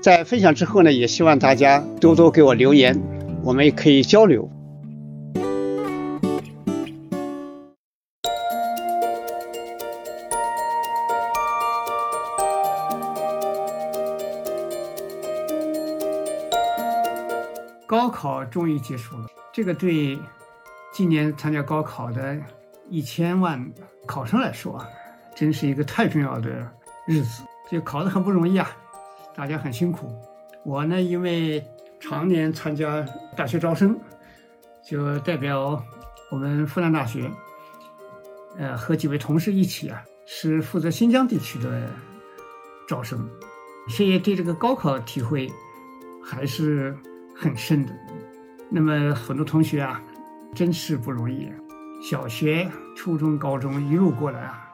在分享之后呢，也希望大家多多给我留言，我们也可以交流。高考终于结束了，这个对今年参加高考的一千万考生来说啊，真是一个太重要的日子，就考得很不容易啊。大家很辛苦，我呢因为常年参加大学招生，就代表我们复旦大学，呃和几位同事一起啊，是负责新疆地区的招生，所以对这个高考体会还是很深的。那么很多同学啊，真是不容易，小学、初中、高中一路过来啊，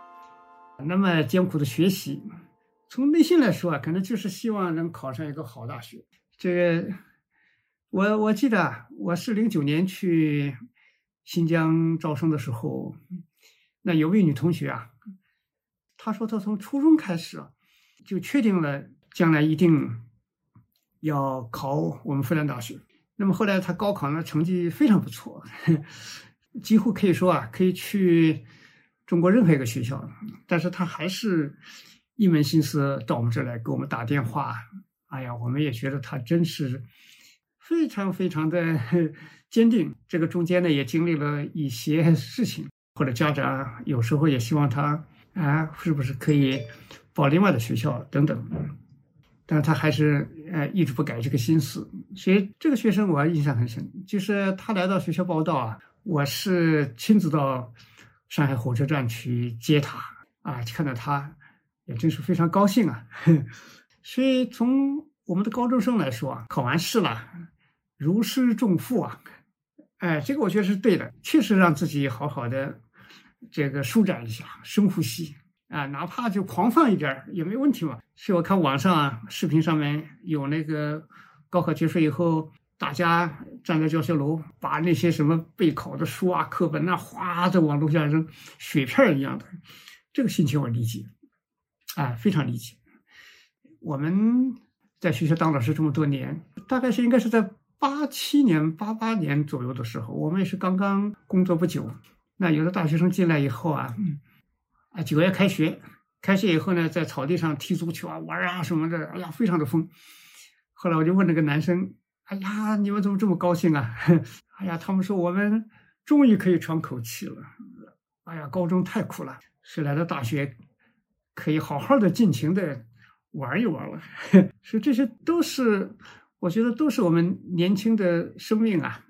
那么艰苦的学习。从内心来说啊，可能就是希望能考上一个好大学。这个，我我记得我是零九年去新疆招生的时候，那有位女同学啊，她说她从初中开始就确定了将来一定要考我们复旦大学。那么后来她高考呢成绩非常不错，几乎可以说啊可以去中国任何一个学校，但是她还是。一门心思到我们这儿来给我们打电话，哎呀，我们也觉得他真是非常非常的 坚定。这个中间呢，也经历了一些事情，或者家长有时候也希望他啊，是不是可以报另外的学校等等，但是他还是呃一直不改这个心思。所以这个学生我印象很深，就是他来到学校报道啊，我是亲自到上海火车站去接他啊，看到他。也真是非常高兴啊！所以从我们的高中生来说啊，考完试了，如释重负啊！哎，这个我觉得是对的，确实让自己好好的这个舒展一下，深呼吸啊，哪怕就狂放一点也没问题嘛。所以我看网上啊视频上面有那个高考结束以后，大家站在教学楼，把那些什么备考的书啊、课本啊，哗的往楼下扔，雪片一样的，这个心情我理解。啊，非常理解。我们在学校当老师这么多年，大概是应该是在八七年、八八年左右的时候，我们也是刚刚工作不久。那有的大学生进来以后啊，啊，九月开学，开学以后呢，在草地上踢足球啊、玩啊什么的，哎呀，非常的疯。后来我就问那个男生：“哎呀，你们怎么这么高兴啊？” 哎呀，他们说我们终于可以喘口气了。哎呀，高中太苦了，是来到大学。可以好好的尽情的玩一玩了，所以这些都是我觉得都是我们年轻的生命啊，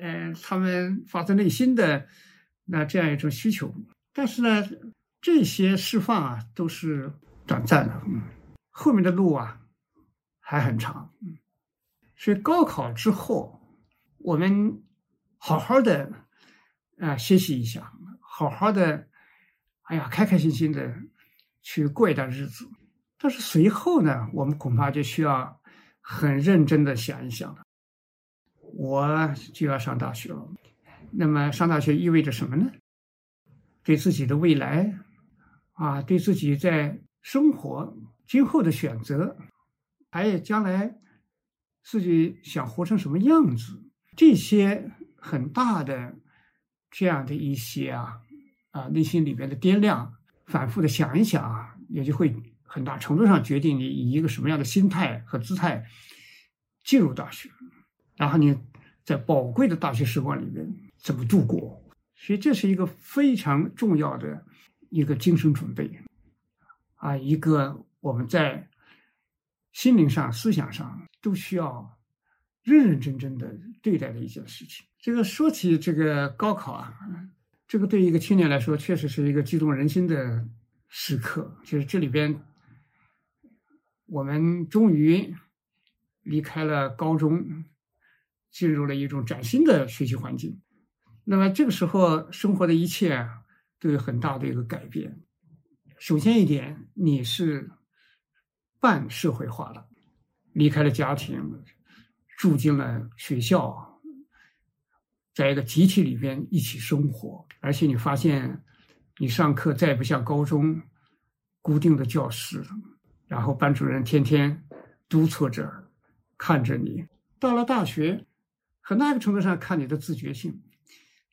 呃，他们发自内心的那这样一种需求。但是呢，这些释放啊都是短暂的，嗯，后面的路啊还很长，嗯，所以高考之后，我们好好的啊歇息一下，好好的，哎呀，开开心心的。去过一段日子，但是随后呢，我们恐怕就需要很认真的想一想了。我就要上大学了，那么上大学意味着什么呢？对自己的未来，啊，对自己在生活今后的选择，还有将来自己想活成什么样子，这些很大的这样的一些啊啊内心里边的掂量。反复的想一想啊，也就会很大程度上决定你以一个什么样的心态和姿态进入大学，然后你在宝贵的大学时光里面怎么度过？所以这是一个非常重要的一个精神准备啊，一个我们在心灵上、思想上都需要认认真真的对待的一件事情。这个说起这个高考啊，这个对于一个青年来说，确实是一个激动人心的时刻。就是这里边，我们终于离开了高中，进入了一种崭新的学习环境。那么这个时候，生活的一切都有很大的一个改变。首先一点，你是半社会化了，离开了家庭，住进了学校，在一个集体里边一起生活。而且你发现，你上课再不像高中固定的教室，然后班主任天天督促着看着你。到了大学，很大一个程度上看你的自觉性。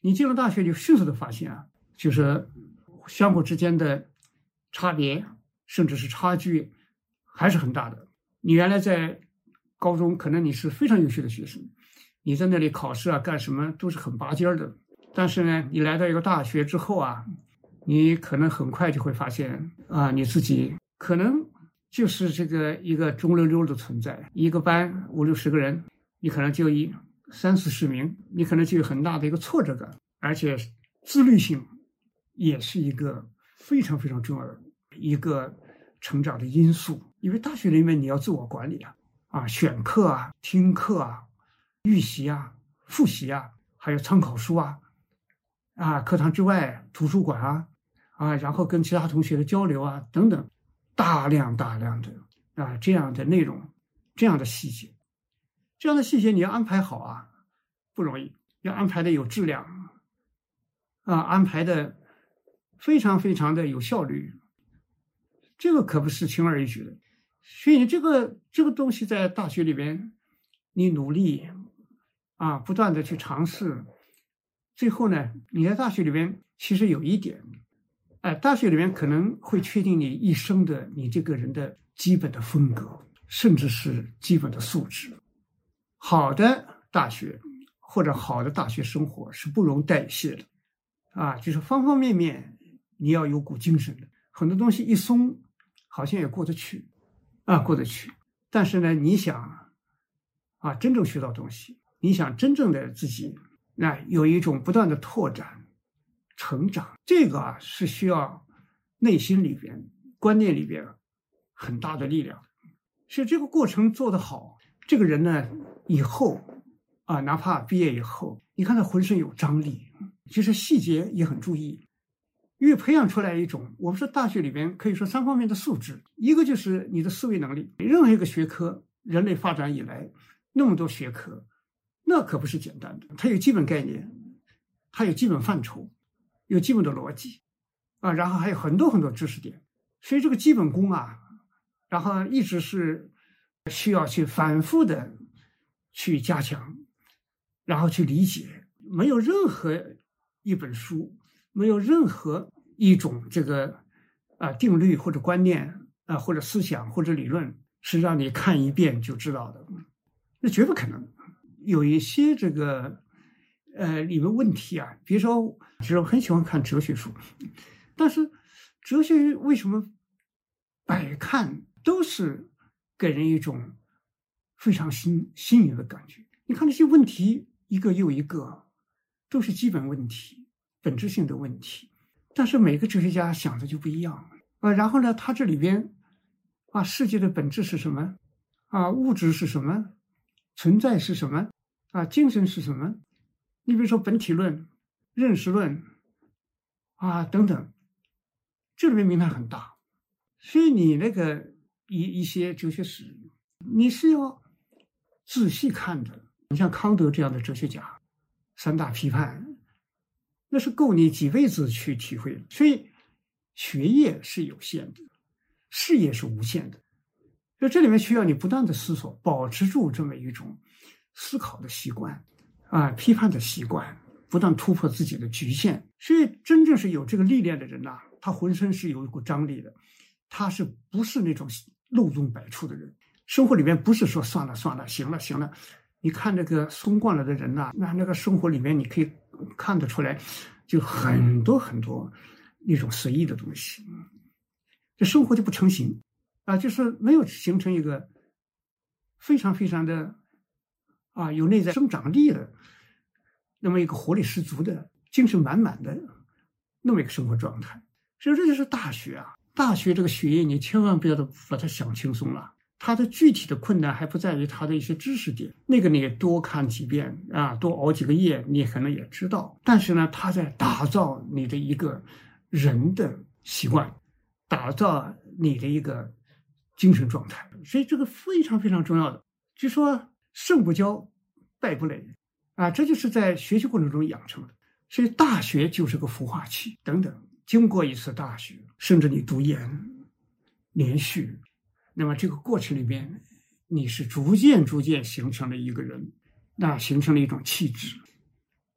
你进了大学，就迅速的发现啊，就是相互之间的差别，甚至是差距，还是很大的。你原来在高中，可能你是非常优秀的学生，你在那里考试啊，干什么都是很拔尖的。但是呢，你来到一个大学之后啊，你可能很快就会发现啊，你自己可能就是这个一个中溜溜的存在。一个班五六十个人，你可能就一。三四十名，你可能就有很大的一个挫折感，而且自律性也是一个非常非常重要的一个成长的因素。因为大学里面你要自我管理啊，啊，选课啊，听课啊，预习啊，复习啊，还有参考书啊，啊，课堂之外图书馆啊，啊，然后跟其他同学的交流啊，等等，大量大量的啊这样的内容，这样的细节。这样的细节你要安排好啊，不容易，要安排的有质量，啊，安排的非常非常的有效率，这个可不是轻而易举的。所以这个这个东西在大学里边，你努力啊，不断的去尝试，最后呢，你在大学里边其实有一点，哎，大学里面可能会确定你一生的你这个人的基本的风格，甚至是基本的素质。好的大学或者好的大学生活是不容代谢的，啊，就是方方面面你要有股精神的，很多东西一松，好像也过得去，啊，过得去。但是呢，你想啊，真正学到东西，你想真正的自己，那有一种不断的拓展、成长，这个啊是需要内心里边、观念里边很大的力量。所以这个过程做得好，这个人呢。以后，啊，哪怕毕业以后，你看他浑身有张力，其实细节也很注意，越培养出来一种，我们说大学里边可以说三方面的素质，一个就是你的思维能力。任何一个学科，人类发展以来那么多学科，那可不是简单的，它有基本概念，它有基本范畴，有基本的逻辑，啊，然后还有很多很多知识点，所以这个基本功啊，然后一直是需要去反复的。去加强，然后去理解，没有任何一本书，没有任何一种这个啊定律或者观念啊或者思想或者理论是让你看一遍就知道的，那绝不可能。有一些这个呃里面问题啊，比如说，其实我很喜欢看哲学书，但是哲学为什么百看都是给人一种。非常新新颖的感觉。你看那些问题一个又一个，都是基本问题、本质性的问题。但是每个哲学家想的就不一样啊。然后呢，他这里边啊，世界的本质是什么？啊，物质是什么？存在是什么？啊，精神是什么？你比如说本体论、认识论啊等等，这里面名堂很大。所以你那个一一些哲学史，你是要。仔细看的，你像康德这样的哲学家，三大批判，那是够你几辈子去体会。所以，学业是有限的，事业是无限的。所以这里面需要你不断的思索，保持住这么一种思考的习惯，啊，批判的习惯，不断突破自己的局限。所以，真正是有这个历练的人呐，他浑身是有一股张力的，他是不是那种漏洞百出的人？生活里面不是说算了算了，行了行了。你看这个松惯了的人呐，那那个生活里面你可以看得出来，就很多很多那种随意的东西，这生活就不成形啊，就是没有形成一个非常非常的啊有内在生长力的那么一个活力十足的、精神满满的那么一个生活状态。所以这就是大学啊。大学这个学业，你千万不要把它想轻松了。它的具体的困难还不在于它的一些知识点，那个你多看几遍啊，多熬几个夜，你可能也知道。但是呢，它在打造你的一个人的习惯，打造你的一个精神状态，所以这个非常非常重要的。就说胜不骄，败不馁啊，这就是在学习过程中养成的。所以大学就是个孵化器，等等。经过一次大学，甚至你读研、连续，那么这个过程里边，你是逐渐逐渐形成了一个人，那形成了一种气质，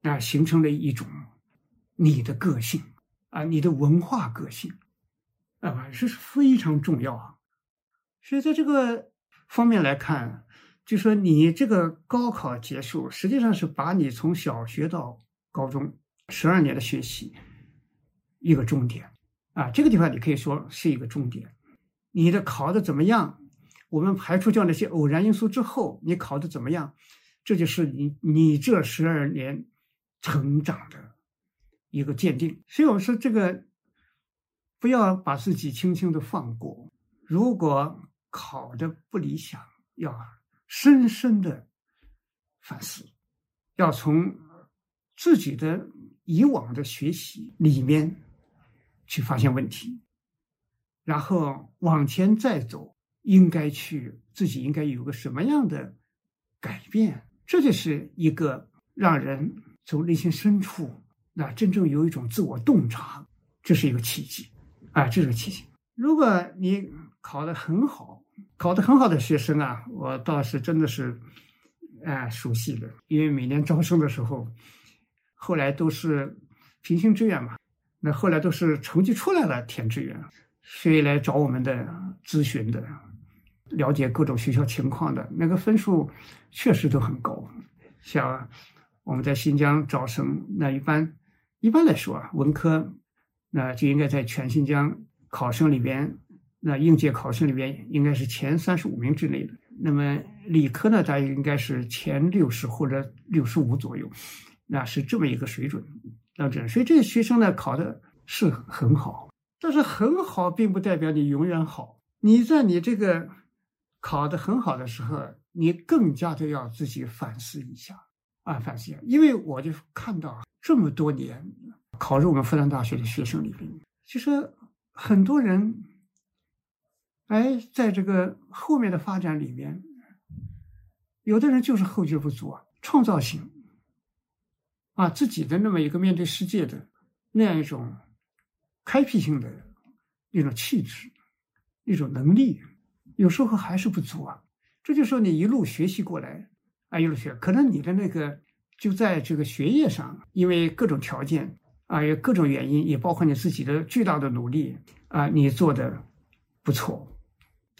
那形成了一种你的个性啊，你的文化个性啊，这是非常重要啊。所以在这个方面来看，就说你这个高考结束，实际上是把你从小学到高中十二年的学习。一个重点啊，这个地方你可以说是一个重点。你的考的怎么样？我们排除掉那些偶然因素之后，你考的怎么样？这就是你你这十二年成长的一个鉴定。所以我说这个不要把自己轻轻的放过。如果考的不理想，要深深的反思，要从自己的以往的学习里面。去发现问题，然后往前再走，应该去自己应该有个什么样的改变？这就是一个让人从内心深处那真正有一种自我洞察，这是一个契机啊，这是个契机。如果你考得很好，考得很好的学生啊，我倒是真的是哎熟悉的，因为每年招生的时候，后来都是平行志愿嘛。那后来都是成绩出来了填志愿，谁来找我们的咨询的，了解各种学校情况的那个分数确实都很高。像我们在新疆招生，那一般一般来说啊，文科那就应该在全新疆考生里边，那应届考生里边应该是前三十五名之内的。那么理科呢，大约应该是前六十或者六十五左右，那是这么一个水准。那这，所以这些学生呢考的是很好，但是很好并不代表你永远好。你在你这个考的很好的时候，你更加的要自己反思一下啊，反思一下。因为我就看到这么多年考入我们复旦大学的学生里边，其实很多人，哎，在这个后面的发展里面，有的人就是后劲不足啊，创造性。啊，自己的那么一个面对世界的那样一种开辟性的一种气质、一种能力，有时候还是不足啊。这就说你一路学习过来，啊，一路学，可能你的那个就在这个学业上，因为各种条件啊，有各种原因，也包括你自己的巨大的努力啊，你做的不错。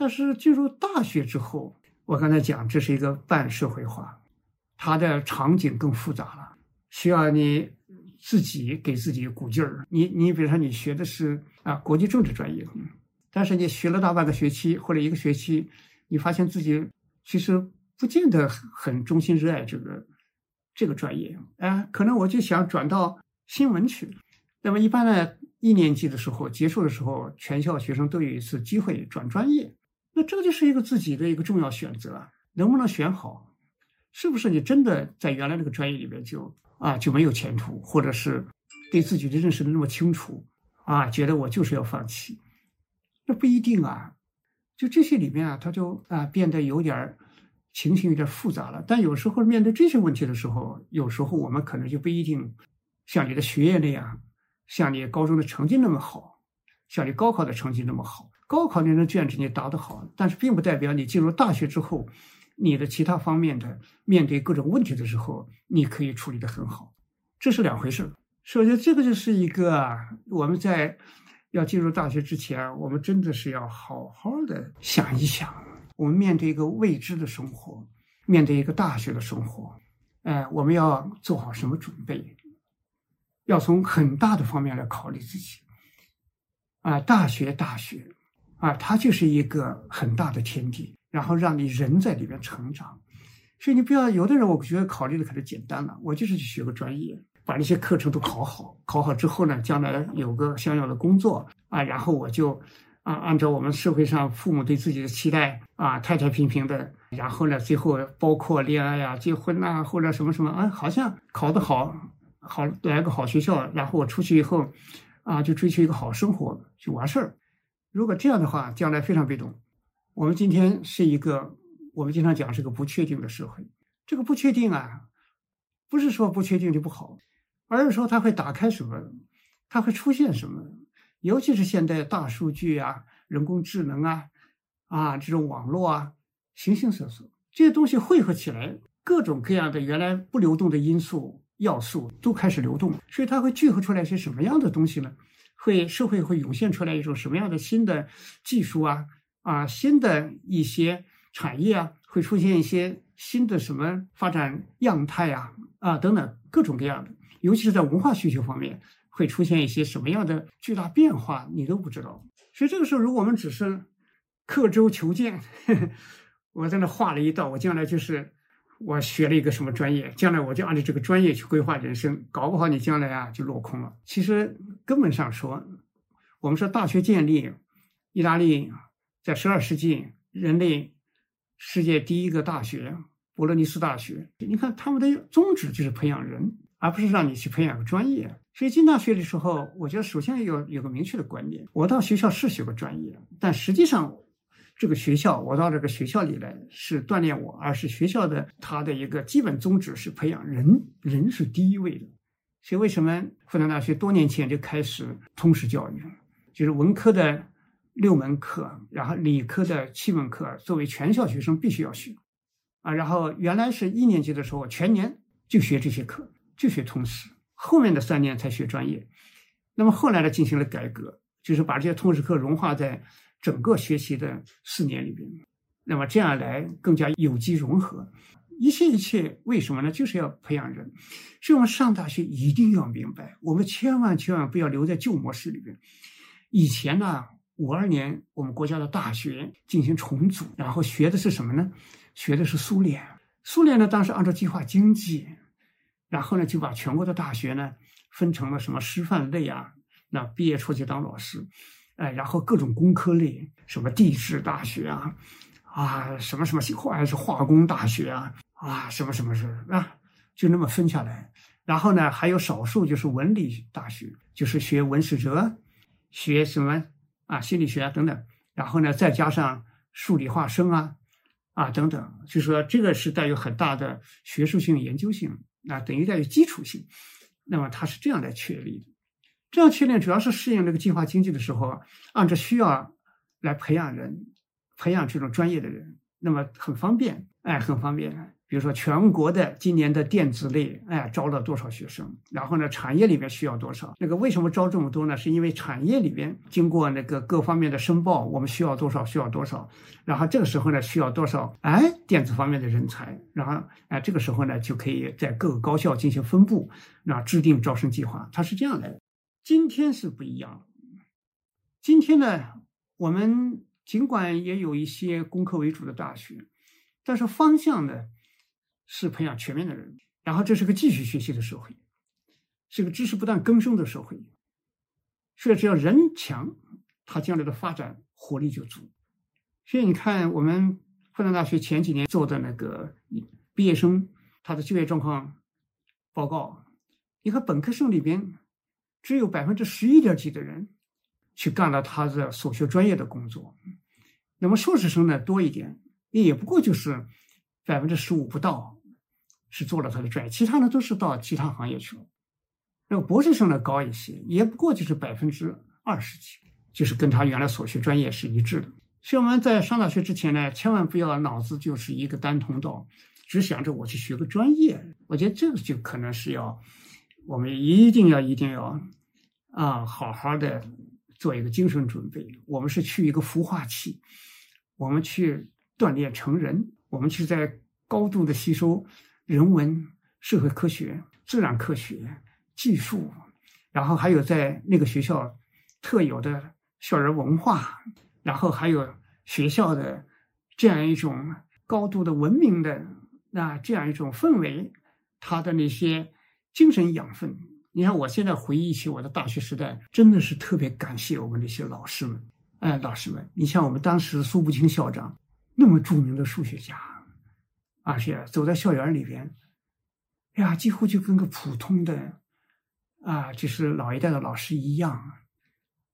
但是进入大学之后，我刚才讲这是一个半社会化，它的场景更复杂了。需要你自己给自己鼓劲儿。你你比如说你学的是啊国际政治专业，但是你学了大半个学期或者一个学期，你发现自己其实不见得很衷心热爱这个这个专业啊。可能我就想转到新闻去。那么一般呢，一年级的时候结束的时候，全校学生都有一次机会转专业。那这就是一个自己的一个重要选择，能不能选好？是不是你真的在原来那个专业里面就？啊，就没有前途，或者是对自己的认识的那么清楚，啊，觉得我就是要放弃，那不一定啊。就这些里面啊，他就啊变得有点情形有点复杂了。但有时候面对这些问题的时候，有时候我们可能就不一定像你的学业那样，像你高中的成绩那么好，像你高考的成绩那么好。高考那张卷子你答得好，但是并不代表你进入大学之后。你的其他方面的面对各种问题的时候，你可以处理的很好，这是两回事。首先，这个就是一个我们在要进入大学之前，我们真的是要好好的想一想，我们面对一个未知的生活，面对一个大学的生活，哎，我们要做好什么准备？要从很大的方面来考虑自己。啊，大学，大学，啊，它就是一个很大的天地，然后让你人在里面成长。所以你不要，有的人我觉得考虑的可能简单了，我就是去学个专业，把那些课程都考好，考好之后呢，将来有个想要的工作啊，然后我就啊，按照我们社会上父母对自己的期待啊，太太平平的，然后呢，最后包括恋爱呀、结婚呐，或者什么什么啊，好像考得好，好来个好学校，然后我出去以后啊，就追求一个好生活就完事儿。如果这样的话，将来非常被动。我们今天是一个。我们经常讲是个不确定的社会，这个不确定啊，不是说不确定就不好，而是说它会打开什么，它会出现什么，尤其是现在大数据啊、人工智能啊、啊这种网络啊，形形色色这些东西汇合起来，各种各样的原来不流动的因素要素都开始流动，所以它会聚合出来些什么样的东西呢？会社会会涌现出来一种什么样的新的技术啊啊，新的一些。产业啊，会出现一些新的什么发展样态啊啊等等各种各样的，尤其是在文化需求方面，会出现一些什么样的巨大变化，你都不知道。所以这个时候，如果我们只是刻舟求剑，我在那画了一道，我将来就是我学了一个什么专业，将来我就按照这个专业去规划人生，搞不好你将来啊就落空了。其实根本上说，我们说大学建立，意大利在十二世纪人类。世界第一个大学博洛尼斯大学，你看他们的宗旨就是培养人，而不是让你去培养个专业。所以进大学的时候，我觉得首先要有个明确的观念：我到学校是学个专业，但实际上这个学校，我到这个学校里来是锻炼我，而是学校的它的一个基本宗旨是培养人，人是第一位的。所以为什么复旦大学多年前就开始通识教育，就是文科的。六门课，然后理科的七门课，作为全校学生必须要学，啊，然后原来是一年级的时候全年就学这些课，就学通识，后面的三年才学专业。那么后来呢，进行了改革，就是把这些通识课融化在整个学习的四年里边，那么这样来更加有机融合。一切一切为什么呢？就是要培养人。所以我们上大学一定要明白，我们千万千万不要留在旧模式里边。以前呢。五二年，我们国家的大学进行重组，然后学的是什么呢？学的是苏联。苏联呢，当时按照计划经济，然后呢就把全国的大学呢分成了什么师范类啊，那毕业出去当老师，哎，然后各种工科类，什么地质大学啊，啊，什么什么化还是化工大学啊，啊，什么什么是啊，就那么分下来。然后呢，还有少数就是文理大学，就是学文史哲，学什么？啊，心理学啊等等，然后呢，再加上数理化生啊，啊等等，就说这个是带有很大的学术性、研究性，啊，等于带有基础性。那么它是这样来确立的，这样训练主要是适应这个计划经济的时候，按照需要来培养人，培养这种专业的人，那么很方便，哎，很方便。比如说，全国的今年的电子类，哎，招了多少学生？然后呢，产业里面需要多少？那个为什么招这么多呢？是因为产业里边经过那个各方面的申报，我们需要多少？需要多少？然后这个时候呢，需要多少？哎，电子方面的人才。然后哎，这个时候呢，就可以在各个高校进行分布，那制定招生计划。它是这样的。今天是不一样。今天呢，我们尽管也有一些工科为主的大学，但是方向呢？是培养全面的人，然后这是个继续学习的社会，是个知识不断更生的社会。所以只要人强，他将来的发展活力就足。所以你看，我们复旦大学前几年做的那个毕业生他的就业状况报告，你看本科生里边只有百分之十一点几的人去干了他的所学专业的工作，那么硕士生呢多一点，也不过就是百分之十五不到。是做了他的专业，其他呢都是到其他行业去了。那博士生呢高一些，也不过就是百分之二十几，就是跟他原来所学专业是一致的。所以我们在上大学之前呢，千万不要脑子就是一个单通道，只想着我去学个专业。我觉得这个就可能是要我们一定要一定要啊，好好的做一个精神准备。我们是去一个孵化器，我们去。锻炼成人。我们是在高度的吸收人文、社会科学、自然科学、技术，然后还有在那个学校特有的校园文化，然后还有学校的这样一种高度的文明的那这样一种氛围，它的那些精神养分。你看，我现在回忆起我的大学时代，真的是特别感谢我们那些老师们。哎，老师们，你像我们当时苏步青校长，那么著名的数学家，而且走在校园里边，哎呀，几乎就跟个普通的啊，就是老一代的老师一样，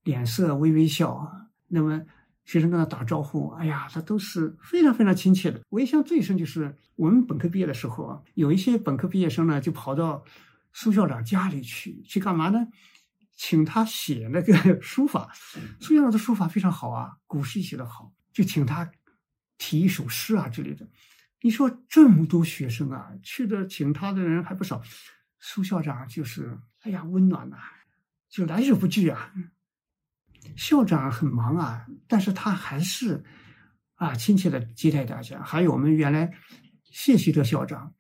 脸色微微笑。那么学生跟他打招呼，哎呀，他都是非常非常亲切的。我印象最深就是我们本科毕业的时候啊，有一些本科毕业生呢，就跑到。苏校长家里去去干嘛呢？请他写那个 书法。苏校长的书法非常好啊，古诗写的好，就请他题一首诗啊之类的。你说这么多学生啊，去的请他的人还不少。苏校长就是哎呀，温暖呐，就来者不拒啊。校长很忙啊，但是他还是啊亲切的接待大家。还有我们原来谢希德校长。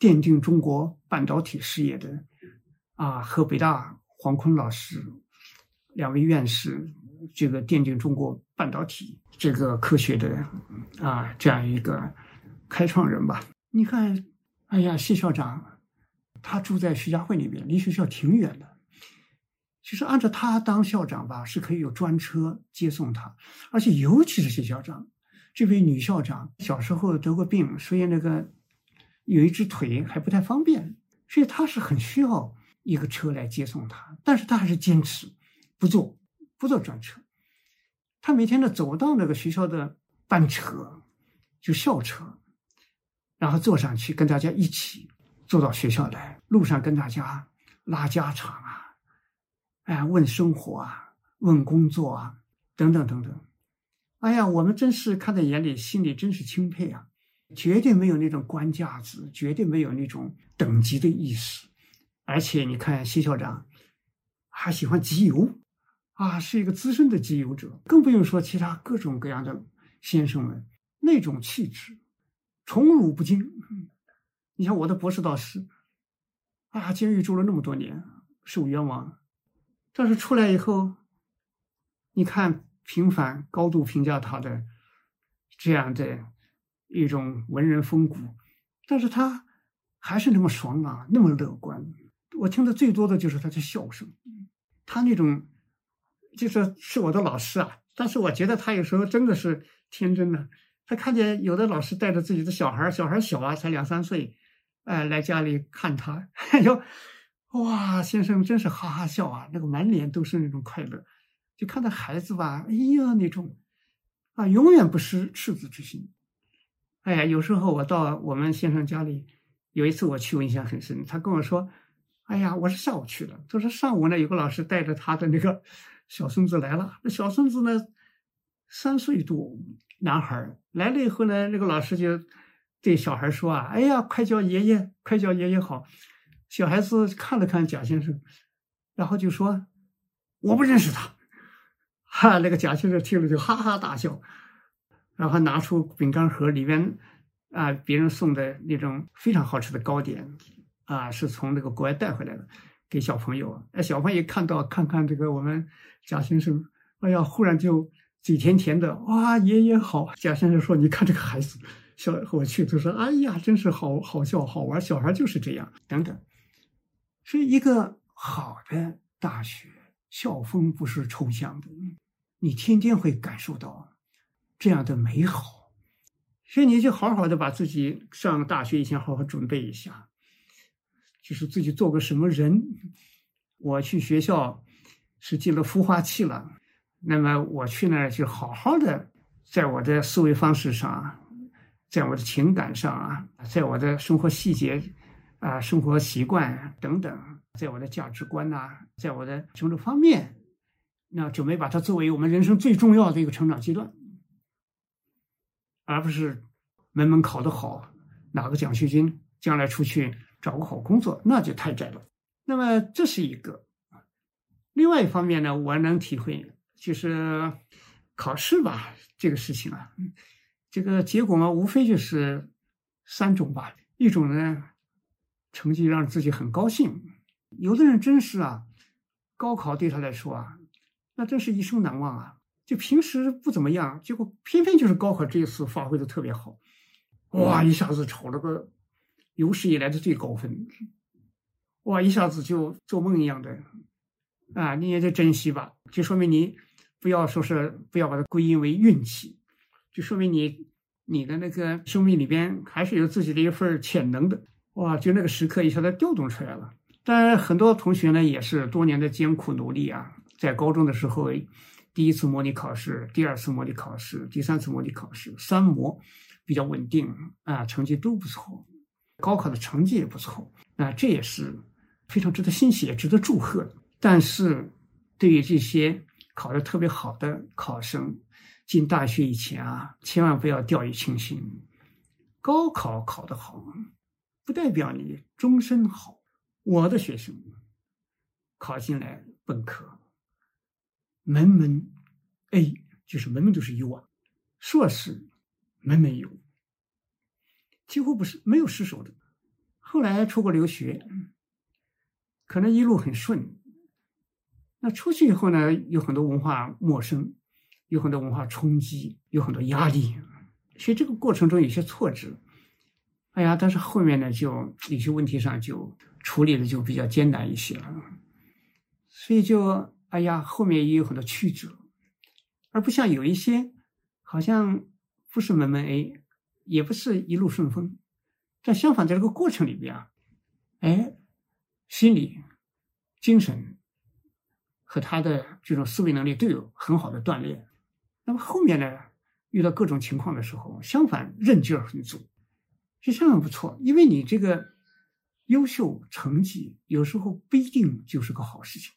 奠定中国半导体事业的啊，和北大黄坤老师两位院士，这个奠定中国半导体这个科学的啊，这样一个开创人吧。你看，哎呀，谢校长，他住在徐家汇那边，离学校挺远的。其实按照他当校长吧，是可以有专车接送他，而且尤其是谢校长这位女校长，小时候得过病，所以那个。有一只腿还不太方便，所以他是很需要一个车来接送他，但是他还是坚持不坐不坐专车，他每天呢走到那个学校的班车，就校车，然后坐上去跟大家一起坐到学校来，路上跟大家拉家常啊，哎，问生活啊，问工作啊，等等等等，哎呀，我们真是看在眼里，心里真是钦佩啊。绝对没有那种官架子，绝对没有那种等级的意识，而且你看谢校长还喜欢集邮，啊，是一个资深的集邮者，更不用说其他各种各样的先生们那种气质，宠辱不惊。你像我的博士导师，啊，监狱住了那么多年，受冤枉，但是出来以后，你看平凡高度评价他的这样的。一种文人风骨，但是他还是那么爽朗，那么乐观。我听的最多的就是他的笑声，他那种就是是我的老师啊。但是我觉得他有时候真的是天真的。他看见有的老师带着自己的小孩小孩小啊，才两三岁，哎，来家里看他，哎呦，哇，先生真是哈哈笑啊，那个满脸都是那种快乐。就看到孩子吧，哎呀，那种啊，永远不失赤子之心。哎呀，有时候我到我们先生家里，有一次我去，我印象很深。他跟我说：“哎呀，我是下午去的。”他说上午呢，有个老师带着他的那个小孙子来了。那小孙子呢，三岁多，男孩来了以后呢，那个老师就对小孩说：“啊，哎呀，快叫爷爷，快叫爷爷好。”小孩子看了看贾先生，然后就说：“我不认识他。”哈，那个贾先生听了就哈哈大笑。然后拿出饼干盒，里边啊，别人送的那种非常好吃的糕点，啊，是从那个国外带回来的，给小朋友。哎，小朋友看到看看这个我们贾先生，哎呀，忽然就嘴甜甜的，哇，爷爷好。贾先生说：“你看这个孩子，小我去，他说，哎呀，真是好好笑好玩，小孩就是这样，等等。”所以，一个好的大学校风不是抽象的，你天天会感受到。这样的美好，所以你就好好的把自己上大学以前好好准备一下，就是自己做个什么人。我去学校是进了孵化器了，那么我去那儿就好好的，在我的思维方式上，在我的情感上啊，在我的生活细节啊、生活习惯等等，在我的价值观呐，在我的种种方面，那准备把它作为我们人生最重要的一个成长阶段。而不是门门考得好，拿个奖学金，将来出去找个好工作，那就太窄了。那么这是一个。另外一方面呢，我能体会，就是考试吧这个事情啊，这个结果嘛，无非就是三种吧。一种呢，成绩让自己很高兴。有的人真是啊，高考对他来说啊，那真是一生难忘啊。就平时不怎么样，结果偏偏就是高考这一次发挥的特别好，哇，一下子炒了个有史以来的最高分，哇，一下子就做梦一样的啊！你也得珍惜吧，就说明你不要说是不要把它归因为运气，就说明你你的那个生命里边还是有自己的一份潜能的，哇，就那个时刻一下子调动出来了。当然，很多同学呢也是多年的艰苦努力啊，在高中的时候。第一次模拟考试，第二次模拟考试，第三次模拟考试，三模比较稳定啊，成绩都不错，高考的成绩也不错啊，这也是非常值得欣喜、也值得祝贺的。但是，对于这些考得特别好的考生，进大学以前啊，千万不要掉以轻心。高考考得好，不代表你终身好。我的学生考进来本科。门门 A 就是门门都是优啊，硕士门门优，几乎不是没有失手的。后来出国留学，可能一路很顺。那出去以后呢，有很多文化陌生，有很多文化冲击，有很多压力，所以这个过程中有些挫折。哎呀，但是后面呢，就有些问题上就处理的就比较艰难一些了，所以就。哎呀，后面也有很多曲折，而不像有一些，好像不是门门 A，也不是一路顺风，但相反，在这个过程里边啊，哎，心理、精神和他的这种思维能力都有很好的锻炼。那么后面呢，遇到各种情况的时候，相反韧劲儿很足，是相当不错。因为你这个优秀成绩有时候不一定就是个好事情。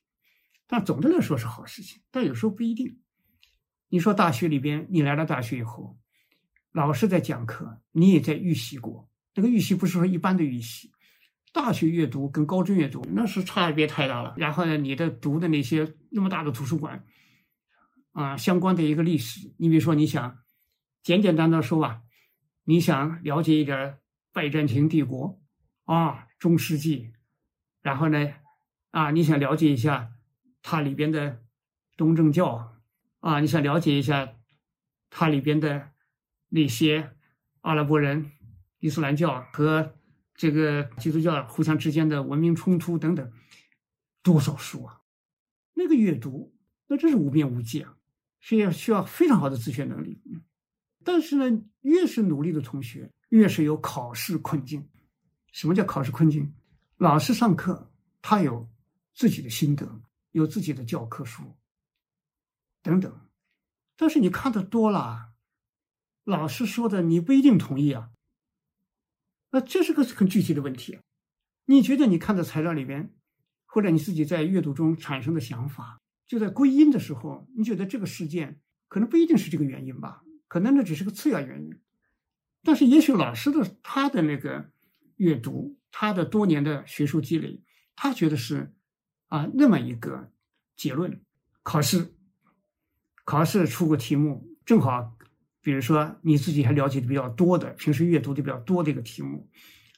但总的来说是好事情，但有时候不一定。你说大学里边，你来了大学以后，老师在讲课，你也在预习过。那个预习不是说一般的预习，大学阅读跟高中阅读那是差别太大了。然后呢，你的读的那些那么大的图书馆，啊，相关的一个历史，你比如说你想简简单单说吧，你想了解一点拜占庭帝国啊，中世纪，然后呢，啊，你想了解一下。它里边的东正教啊，你想了解一下它里边的那些阿拉伯人、伊斯兰教和这个基督教互相之间的文明冲突等等，多少书啊？那个阅读那真是无边无际啊，是要需要非常好的自学能力。但是呢，越是努力的同学，越是有考试困境。什么叫考试困境？老师上课他有自己的心得。有自己的教科书，等等，但是你看的多了，老师说的你不一定同意啊。那这是个很具体的问题。你觉得你看的材料里边，或者你自己在阅读中产生的想法，就在归因的时候，你觉得这个事件可能不一定是这个原因吧？可能那只是个次要原因。但是也许老师的他的那个阅读，他的多年的学术积累，他觉得是。啊，那么一个结论，考试，考试出个题目，正好，比如说你自己还了解的比较多的，平时阅读的比较多的一个题目，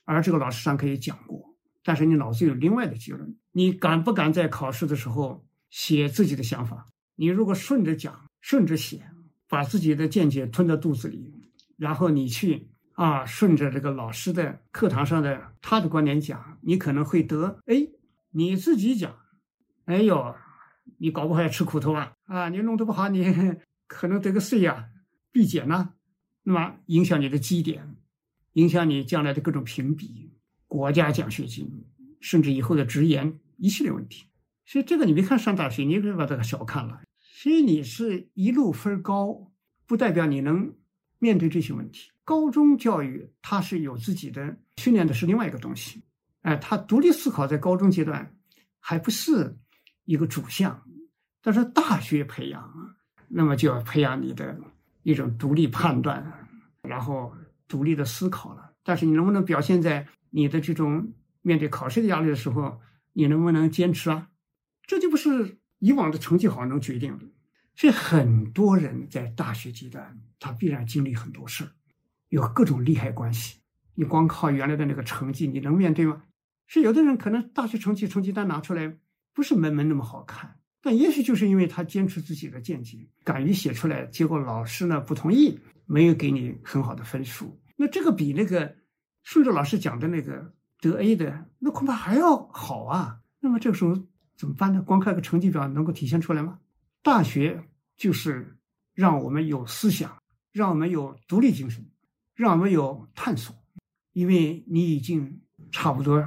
而这个老师上课也讲过，但是你脑子有另外的结论，你敢不敢在考试的时候写自己的想法？你如果顺着讲，顺着写，把自己的见解吞到肚子里，然后你去啊，顺着这个老师的课堂上的他的观点讲，你可能会得哎，你自己讲。哎呦，你搞不好要吃苦头啊！啊，你弄得不好，你 可能得个税呀、必减呢，那么影响你的绩点，影响你将来的各种评比、国家奖学金，甚至以后的职研一系列问题。所以这个你别看上大学，你别把这个小看了。所以你是一路分高，不代表你能面对这些问题。高中教育它是有自己的训练的，是另外一个东西。哎，他独立思考在高中阶段还不是。一个主项，但是大学培养，那么就要培养你的一种独立判断，然后独立的思考了。但是你能不能表现在你的这种面对考试的压力的时候，你能不能坚持啊？这就不是以往的成绩好能决定的。所以很多人在大学阶段，他必然经历很多事儿，有各种利害关系。你光靠原来的那个成绩，你能面对吗？是有的人可能大学成绩成绩单拿出来，不是门门那么好看，但也许就是因为他坚持自己的见解，敢于写出来，结果老师呢不同意，没有给你很好的分数。那这个比那个顺着老师讲的那个得 A 的，那恐怕还要好啊。那么这个时候怎么办呢？光看个成绩表能够体现出来吗？大学就是让我们有思想，让我们有独立精神，让我们有探索。因为你已经差不多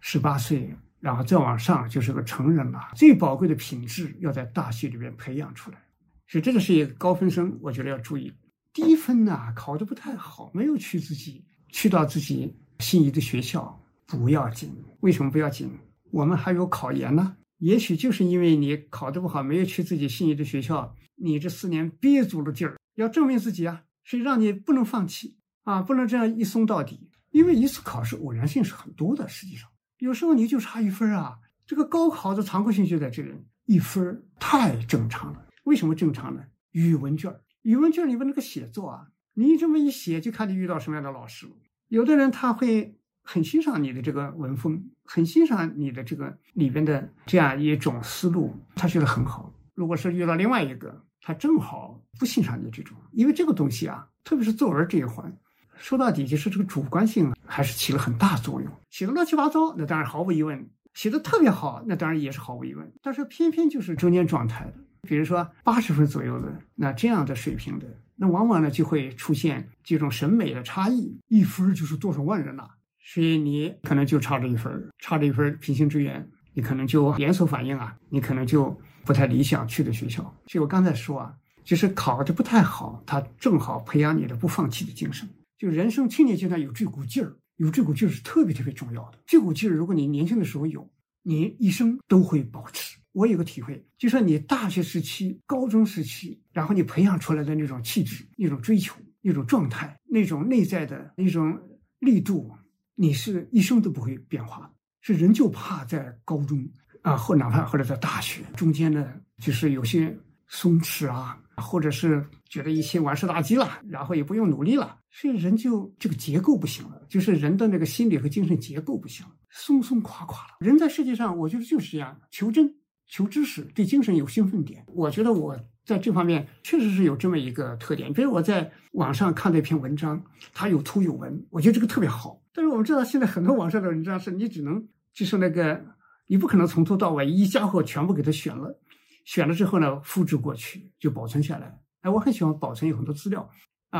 十八岁，然后再往上就是个成人了。最宝贵的品质要在大学里面培养出来，所以这个是一个高分生，我觉得要注意。低分呢考的不太好，没有去自己去到自己心仪的学校不要紧。为什么不要紧？我们还有考研呢。也许就是因为你考得不好，没有去自己心仪的学校，你这四年憋足了劲儿，要证明自己啊，所以让你不能放弃啊，不能这样一松到底。因为一次考试偶然性是很多的，实际上有时候你就差一分啊。这个高考的残酷性就在这里，一分太正常了。为什么正常呢？语文卷语文卷里面那个写作啊，你这么一写，就看你遇到什么样的老师了。有的人他会很欣赏你的这个文风，很欣赏你的这个里边的这样一种思路，他觉得很好。如果是遇到另外一个，他正好不欣赏你这种，因为这个东西啊，特别是作文这一环。说到底，就是这个主观性还是起了很大作用。写的乱七八糟，那当然毫无疑问；写的特别好，那当然也是毫无疑问。但是偏偏就是中间状态的，比如说八十分左右的，那这样的水平的，那往往呢就会出现这种审美的差异，一分就是多少万人呐，所以你可能就差这一分，差这一分平行之缘，你可能就连锁反应啊，你可能就不太理想去的学校。所以我刚才说啊，就是考的不太好，它正好培养你的不放弃的精神。就人生青年阶段有这股劲儿，有这股劲儿是特别特别重要的。这股劲儿，如果你年轻的时候有，你一生都会保持。我有个体会，就说你大学时期、高中时期，然后你培养出来的那种气质、那种追求、那种状态、那种内在的那种力度，你是一生都不会变化。是人就怕在高中啊，或哪怕或者在大学中间呢，就是有些松弛啊。或者是觉得一切完事大吉了，然后也不用努力了，所以人就这个结构不行了，就是人的那个心理和精神结构不行了，松松垮垮了。人在世界上，我觉得就是这样，求真、求知识，对精神有兴奋点。我觉得我在这方面确实是有这么一个特点。比如我在网上看到一篇文章，它有图有文，我觉得这个特别好。但是我们知道，现在很多网上的文章是你只能就是那个，你不可能从头到尾一家伙全部给它选了。选了之后呢，复制过去就保存下来。哎，我很喜欢保存有很多资料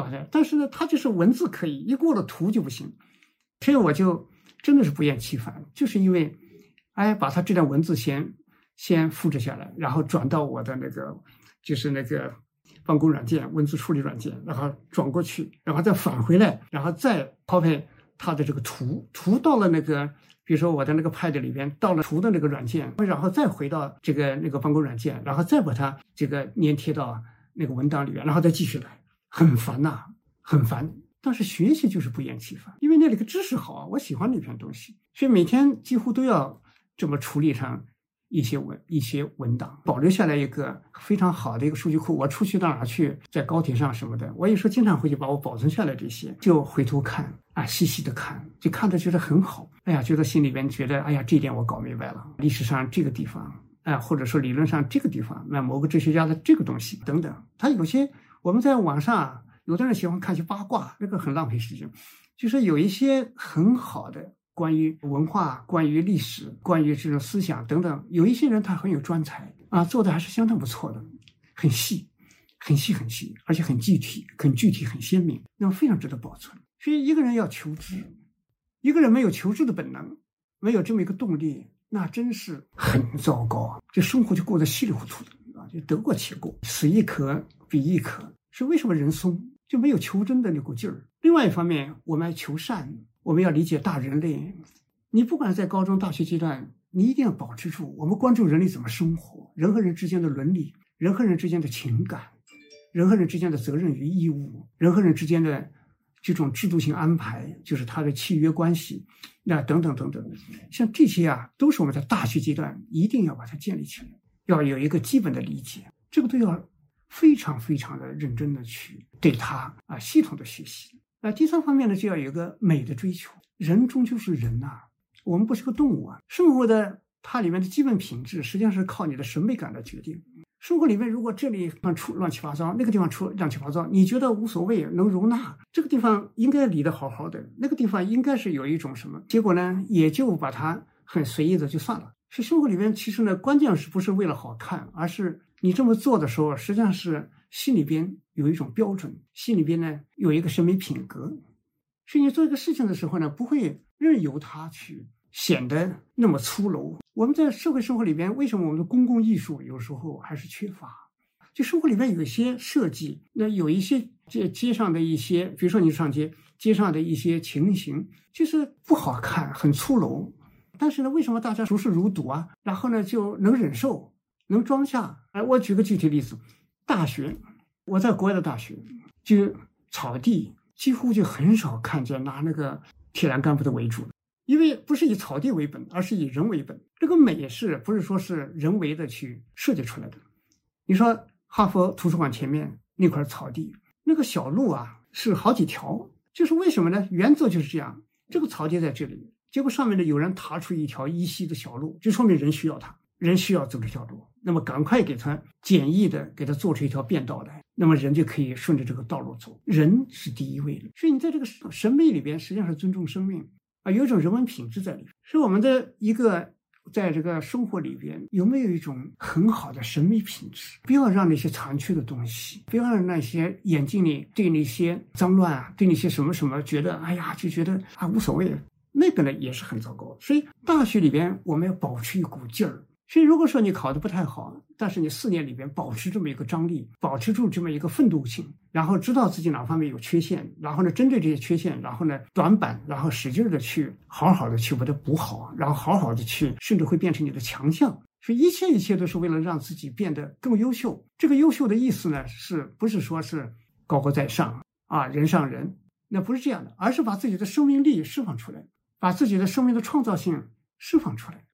啊，但是呢，它就是文字可以，一过了图就不行。所以我就真的是不厌其烦，就是因为，哎，把它这段文字先先复制下来，然后转到我的那个就是那个办公软件、文字处理软件，然后转过去，然后再返回来，然后再 copy 它的这个图，图到了那个。比如说我的那个 Pad 里边到了图的那个软件，然后再回到这个那个办公软件，然后再把它这个粘贴到那个文档里边，然后再继续来，很烦呐，很烦。但是学习就是不厌其烦，因为那里的知识好啊，我喜欢那篇东西，所以每天几乎都要这么处理上。一些文一些文档保留下来一个非常好的一个数据库，我出去到哪去，在高铁上什么的，我有时候经常会去把我保存下来这些，就回头看啊，细细的看，就看着觉得很好，哎呀，觉得心里边觉得，哎呀，这点我搞明白了，历史上这个地方，哎，或者说理论上这个地方，那某个哲学家的这个东西等等，他有些我们在网上，有的人喜欢看些八卦，那个很浪费时间，就是有一些很好的。关于文化、关于历史、关于这种思想等等，有一些人他很有专才啊，做的还是相当不错的，很细、很细、很细，而且很具体、很具体、很鲜明，那么非常值得保存。所以一个人要求知，一个人没有求知的本能，没有这么一个动力，那真是很糟糕啊！这生活就过得稀里糊涂的啊，就得过且过，此亦可彼亦可。是为什么人松就没有求真的那股劲儿？另外一方面，我们还求善。我们要理解大人类，你不管在高中、大学阶段，你一定要保持住。我们关注人类怎么生活，人和人之间的伦理，人和人之间的情感，人和人之间的责任与义务，人和人之间的这种制度性安排，就是他的契约关系，那等等等等，像这些啊，都是我们在大学阶段一定要把它建立起来，要有一个基本的理解。这个都要非常非常的认真的去对它啊系统的学习。那第三方面呢，就要有一个美的追求。人终究是人呐，我们不是个动物啊。生活的它里面的基本品质，实际上是靠你的审美感来决定。生活里面如果这里放出乱七八糟，那个地方出乱七八糟，你觉得无所谓，能容纳这个地方应该理得好好的，那个地方应该是有一种什么结果呢？也就把它很随意的就算了。是生活里面其实呢，关键是不是为了好看，而是你这么做的时候，实际上是心里边有一种标准，心里边呢有一个审美品格。所以你做一个事情的时候呢，不会任由它去显得那么粗陋。我们在社会生活里边，为什么我们的公共艺术有时候还是缺乏？就生活里面有一些设计，那有一些街街上的一些，比如说你上街，街上的一些情形，就是不好看，很粗陋。但是呢，为什么大家熟视如睹啊？然后呢，就能忍受，能装下？哎，我举个具体例子，大学，我在国外的大学，就草地。几乎就很少看见拿那个铁栏杆把它围住因为不是以草地为本，而是以人为本。这个美是不是说是人为的去设计出来的？你说哈佛图书馆前面那块草地，那个小路啊是好几条，就是为什么呢？原则就是这样，这个草地在这里，结果上面呢有人踏出一条依稀的小路，就说明人需要它。人需要走这条路，那么赶快给他简易的给他做出一条便道来，那么人就可以顺着这个道路走。人是第一位的，所以你在这个审美里边，实际上是尊重生命啊，有一种人文品质在里面。是我们的一个在这个生活里边有没有一种很好的审美品质？不要让那些残缺的东西，不要让那些眼睛里对那些脏乱啊，对那些什么什么觉得哎呀就觉得啊无所谓，那个呢也是很糟糕。所以大学里边我们要保持一股劲儿。所以，如果说你考的不太好，但是你四年里边保持这么一个张力，保持住这么一个奋斗性，然后知道自己哪方面有缺陷，然后呢，针对这些缺陷，然后呢，短板，然后使劲的去好好的去把它补好，然后好好的去，甚至会变成你的强项。所以，一切一切都是为了让自己变得更优秀。这个优秀的意思呢，是不是说是高高在上啊，人上人？那不是这样的，而是把自己的生命力释放出来，把自己的生命的创造性释放出来。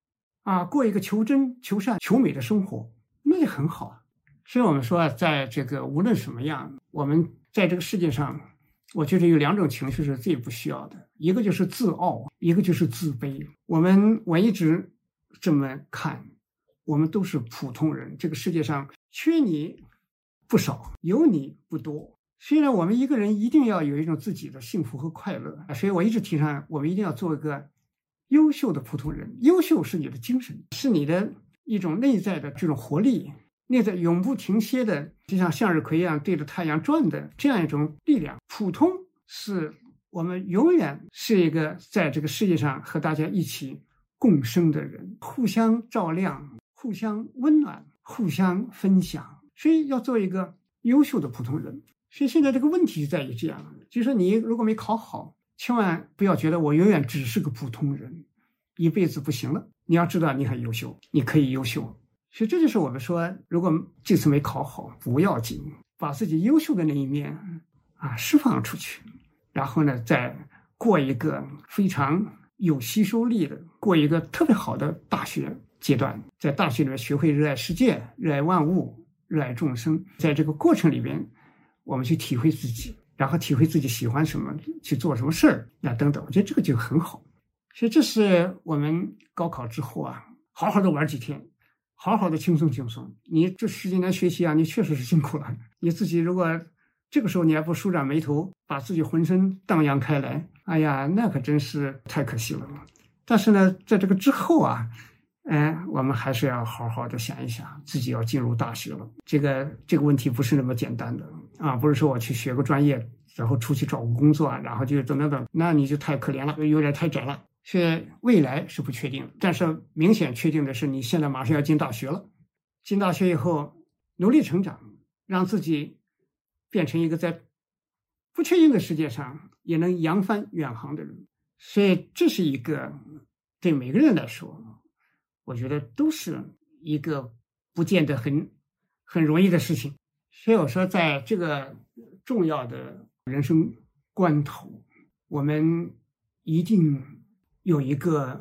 啊，过一个求真、求善、求美的生活，那也很好。所以我们说，在这个无论什么样，我们在这个世界上，我觉得有两种情绪是最不需要的，一个就是自傲，一个就是自卑。我们我一直这么看，我们都是普通人，这个世界上缺你不少，有你不多。虽然，我们一个人一定要有一种自己的幸福和快乐。所以我一直提倡，我们一定要做一个。优秀的普通人，优秀是你的精神，是你的一种内在的这种活力，内在永不停歇的，就像向日葵一样对着太阳转的这样一种力量。普通是我们永远是一个在这个世界上和大家一起共生的人，互相照亮，互相温暖，互相分享。所以要做一个优秀的普通人。所以现在这个问题就在于这样，就是说你如果没考好。千万不要觉得我永远只是个普通人，一辈子不行了。你要知道你很优秀，你可以优秀。所以这就是我们说，如果这次没考好不要紧，把自己优秀的那一面啊释放出去，然后呢，再过一个非常有吸收力的，过一个特别好的大学阶段，在大学里面学会热爱世界、热爱万物、热爱众生，在这个过程里边，我们去体会自己。然后体会自己喜欢什么，去做什么事儿，那等等，我觉得这个就很好。所以这是我们高考之后啊，好好的玩几天，好好的轻松轻松。你这十几年学习啊，你确实是辛苦了。你自己如果这个时候你还不舒展眉头，把自己浑身荡漾开来，哎呀，那可真是太可惜了。但是呢，在这个之后啊。哎，我们还是要好好的想一想，自己要进入大学了。这个这个问题不是那么简单的啊，不是说我去学个专业，然后出去找个工作，然后就怎么怎么，那你就太可怜了，有点太窄了。所以未来是不确定，但是明显确定的是，你现在马上要进大学了。进大学以后，努力成长，让自己变成一个在不确定的世界上也能扬帆远航的人。所以这是一个对每个人来说。我觉得都是一个不见得很很容易的事情，所以我说，在这个重要的人生关头，我们一定有一个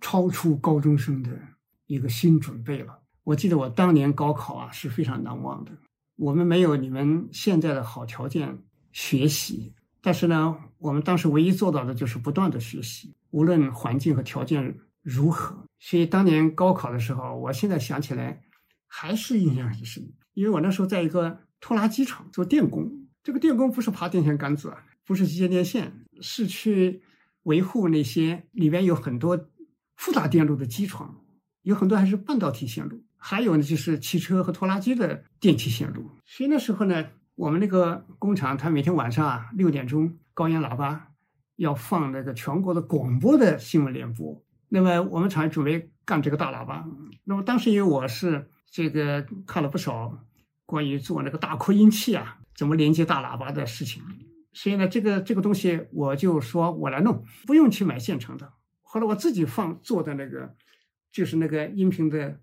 超出高中生的一个新准备了。我记得我当年高考啊是非常难忘的，我们没有你们现在的好条件学习，但是呢，我们当时唯一做到的就是不断的学习，无论环境和条件如何。所以当年高考的时候，我现在想起来还是印象很深，因为我那时候在一个拖拉机厂做电工，这个电工不是爬电线杆子，不是接电线，是去维护那些里面有很多复杂电路的机床，有很多还是半导体线路。还有呢，就是汽车和拖拉机的电气线路。所以那时候呢，我们那个工厂，它每天晚上啊六点钟，高音喇叭要放那个全国的广播的新闻联播。那么我们厂准备干这个大喇叭。那么当时因为我是这个看了不少关于做那个大扩音器啊，怎么连接大喇叭的事情，所以呢，这个这个东西我就说我来弄，不用去买现成的。后来我自己放做的那个，就是那个音频的。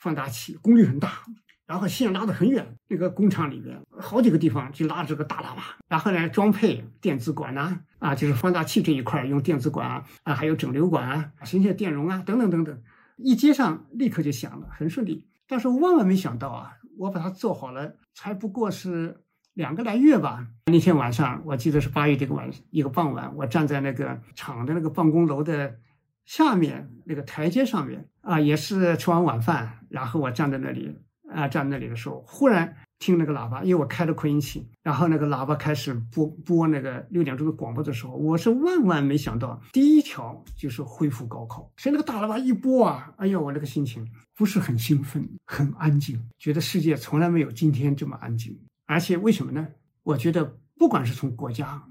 放大器功率很大，然后线拉得很远，那个工厂里边好几个地方就拉这个大喇叭，然后呢装配电子管呐，啊就是放大器这一块用电子管啊，啊还有整流管啊，行线电容啊等等等等，一接上立刻就响了，很顺利。但是我万万没想到啊，我把它做好了，才不过是两个来月吧。那天晚上我记得是八月这个晚一个傍晚，我站在那个厂的那个办公楼的。下面那个台阶上面啊，也是吃完晚饭，然后我站在那里啊，站在那里的时候，忽然听那个喇叭，因为我开了扩音器，然后那个喇叭开始播播那个六点钟的广播的时候，我是万万没想到，第一条就是恢复高考。所以那个大喇叭一播啊，哎呦，我那个心情不是很兴奋，很安静，觉得世界从来没有今天这么安静。而且为什么呢？我觉得不管是从国家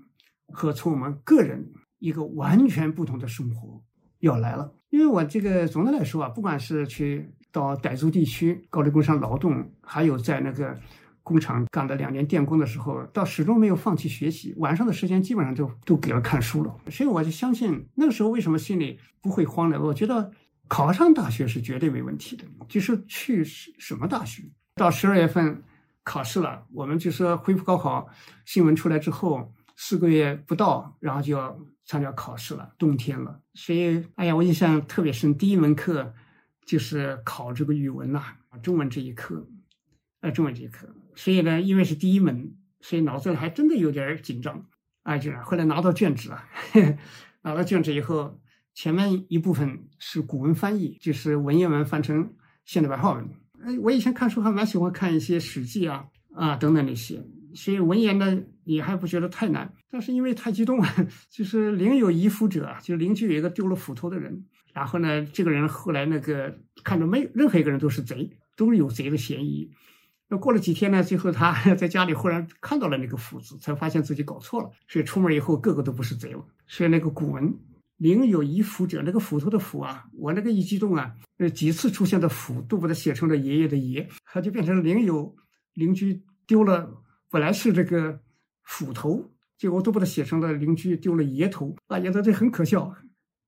和从我们个人一个完全不同的生活。要来了，因为我这个总的来说啊，不管是去到傣族地区高丽工厂劳动，还有在那个工厂干了两年电工的时候，到始终没有放弃学习，晚上的时间基本上都都给了看书了。所以我就相信那个时候为什么心里不会慌呢？我觉得考上大学是绝对没问题的，就是去什么大学。到十二月份考试了，我们就说恢复高考新闻出来之后。四个月不到，然后就要参加考试了，冬天了，所以，哎呀，我印象特别深。第一门课就是考这个语文呐，中文这一课，呃，中文这一课。所以呢，因为是第一门，所以脑子里还真的有点紧张，啊，就后来拿到卷子了，拿到卷子以后，前面一部分是古文翻译，就是文言文翻成现代白话文。哎，我以前看书还蛮喜欢看一些《史记》啊，啊等等那些。所以文言呢，也还不觉得太难，但是因为太激动了，就是邻有遗斧者，就邻居有一个丢了斧头的人，然后呢，这个人后来那个看着没有任何一个人都是贼，都是有贼的嫌疑。那过了几天呢，最后他在家里忽然看到了那个斧子，才发现自己搞错了，所以出门以后个个都不是贼了。所以那个古文“邻有遗斧者”，那个斧头的斧啊，我那个一激动啊，呃几次出现的斧都把它写成了爷爷的爷，他就变成邻有邻居丢了。本来是这个斧头，结果都把它写成了邻居丢了爷头，啊，觉得这很可笑，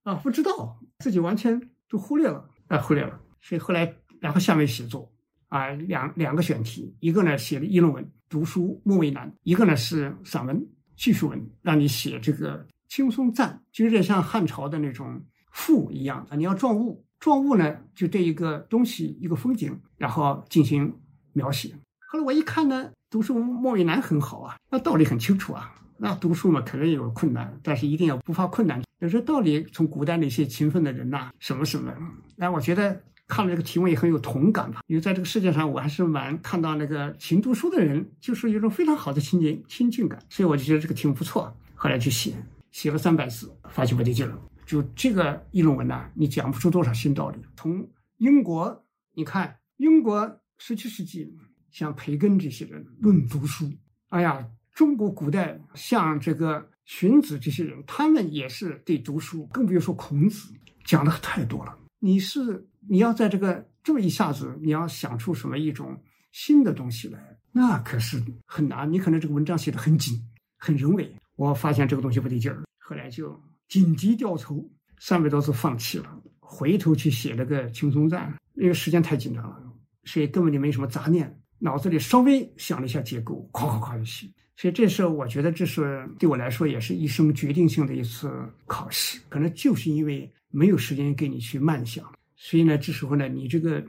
啊，不知道自己完全就忽略了，啊，忽略了。所以后来，然后下面写作，啊，两两个选题，一个呢写的议论文，读书莫为难；一个呢是散文、叙述文，让你写这个轻松赞，就有点像汉朝的那种赋一样啊。你要状物，状物呢就对一个东西、一个风景，然后进行描写。后来我一看呢。读书莫为难很好啊，那道理很清楚啊。那读书嘛，肯定有困难，但是一定要不怕困难。有时候道理，从古代那些勤奋的人呐，什么什么，那我觉得看了这个题目也很有同感吧。因为在这个世界上，我还是蛮看到那个勤读书的人，就是有一种非常好的亲近亲近感，所以我就觉得这个题目不错。后来就写，写了三百字，发现不对劲了。就这个议论文呐，你讲不出多少新道理。从英国，你看英国十七世纪。像培根这些人论读书，哎呀，中国古代像这个荀子这些人，他们也是对读书，更不用说孔子讲的太多了。你是你要在这个这么一下子，你要想出什么一种新的东西来，那可是很难。你可能这个文章写的很紧，很人为。我发现这个东西不对劲儿，后来就紧急掉头，三百多字放弃了，回头去写了个轻松赞，因为时间太紧张了，所以根本就没什么杂念。脑子里稍微想了一下结构，夸夸夸就写。所以这时候我觉得这是对我来说也是一生决定性的一次考试。可能就是因为没有时间给你去慢想，所以呢，这时候呢，你这个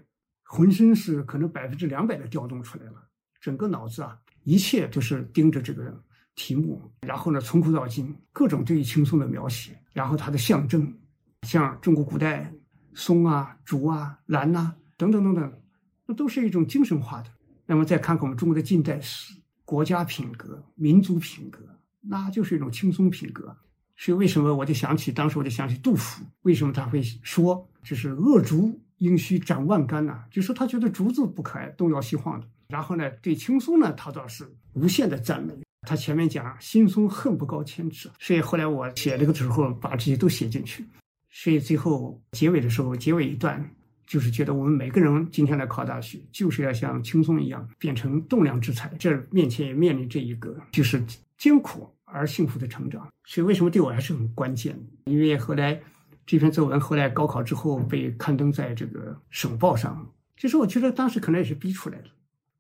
浑身是可能百分之两百的调动出来了，整个脑子啊，一切都是盯着这个题目，然后呢，从古到今各种对于轻松的描写，然后它的象征，像中国古代松啊、竹啊、兰呐等等等等，那都是一种精神化的。那么再看看我们中国的近代史，国家品格、民族品格，那就是一种轻松品格。所以为什么我就想起当时我就想起杜甫，为什么他会说这是恶竹应须斩万竿呢？就说他觉得竹子不可爱，东摇西晃的。然后呢，对青松呢，他倒是无限的赞美。他前面讲心松恨不高千尺，所以后来我写这个时候把这些都写进去。所以最后结尾的时候，结尾一段就是觉得我们每个人今天来考大学，就是要像青松一样变成栋梁之才。这面前也面临这一个就是艰苦。而幸福的成长，所以为什么对我还是很关键？因为后来这篇作文后来高考之后被刊登在这个省报上，其实我觉得当时可能也是逼出来的。